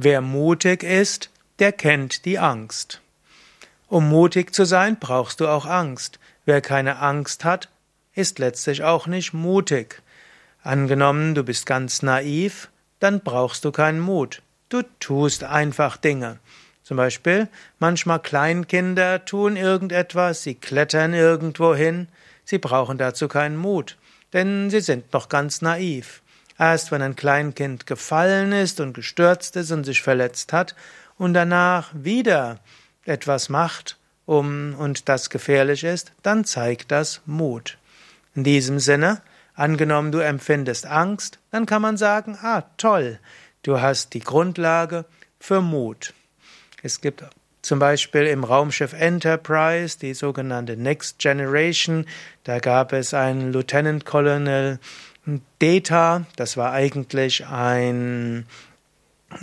Wer mutig ist, der kennt die Angst. Um mutig zu sein, brauchst du auch Angst. Wer keine Angst hat, ist letztlich auch nicht mutig. Angenommen, du bist ganz naiv, dann brauchst du keinen Mut. Du tust einfach Dinge. Zum Beispiel, manchmal Kleinkinder tun irgendetwas, sie klettern irgendwo hin, sie brauchen dazu keinen Mut, denn sie sind noch ganz naiv. Erst wenn ein Kleinkind gefallen ist und gestürzt ist und sich verletzt hat und danach wieder etwas macht, um und das gefährlich ist, dann zeigt das Mut. In diesem Sinne, angenommen du empfindest Angst, dann kann man sagen, ah, toll, du hast die Grundlage für Mut. Es gibt zum Beispiel im Raumschiff Enterprise die sogenannte Next Generation, da gab es einen Lieutenant Colonel Data, das war eigentlich ein,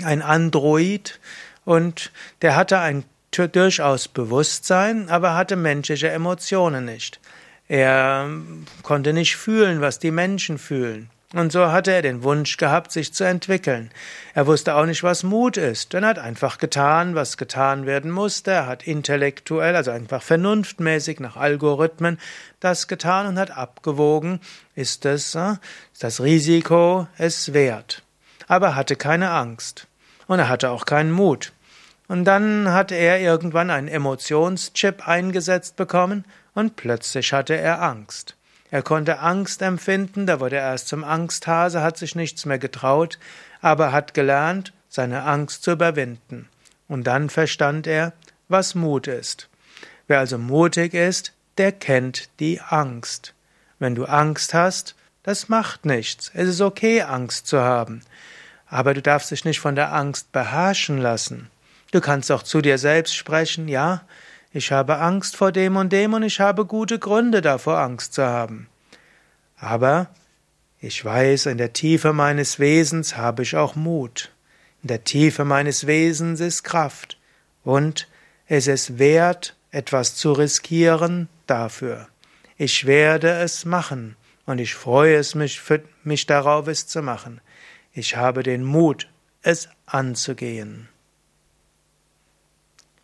ein Android und der hatte ein durchaus Bewusstsein, aber hatte menschliche Emotionen nicht. Er konnte nicht fühlen, was die Menschen fühlen. Und so hatte er den Wunsch gehabt, sich zu entwickeln. Er wusste auch nicht, was Mut ist, er hat einfach getan, was getan werden musste. Er hat intellektuell, also einfach vernunftmäßig nach Algorithmen das getan und hat abgewogen, ist es, äh, ist das Risiko es wert. Aber er hatte keine Angst. Und er hatte auch keinen Mut. Und dann hat er irgendwann einen Emotionschip eingesetzt bekommen und plötzlich hatte er Angst. Er konnte Angst empfinden, da wurde er erst zum Angsthase, hat sich nichts mehr getraut, aber hat gelernt, seine Angst zu überwinden. Und dann verstand er, was Mut ist. Wer also mutig ist, der kennt die Angst. Wenn du Angst hast, das macht nichts. Es ist okay, Angst zu haben. Aber du darfst dich nicht von der Angst beherrschen lassen. Du kannst auch zu dir selbst sprechen, ja, ich habe Angst vor dem und dem und ich habe gute Gründe davor, Angst zu haben. Aber ich weiß, in der Tiefe meines Wesens habe ich auch Mut. In der Tiefe meines Wesens ist Kraft. Und es ist wert, etwas zu riskieren dafür. Ich werde es machen und ich freue es mich, für mich darauf, es zu machen. Ich habe den Mut, es anzugehen.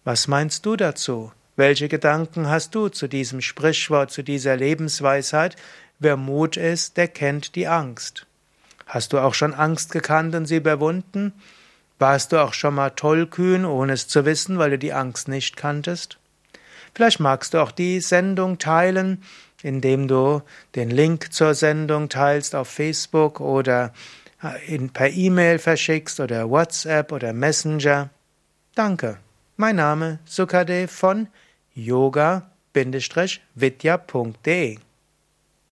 Was meinst du dazu? Welche Gedanken hast du zu diesem Sprichwort, zu dieser Lebensweisheit? Wer Mut ist, der kennt die Angst. Hast du auch schon Angst gekannt und sie überwunden? Warst du auch schon mal tollkühn, ohne es zu wissen, weil du die Angst nicht kanntest? Vielleicht magst du auch die Sendung teilen, indem du den Link zur Sendung teilst auf Facebook oder äh, per E-Mail verschickst oder WhatsApp oder Messenger. Danke. Mein Name Sukade von yoga-vidya.de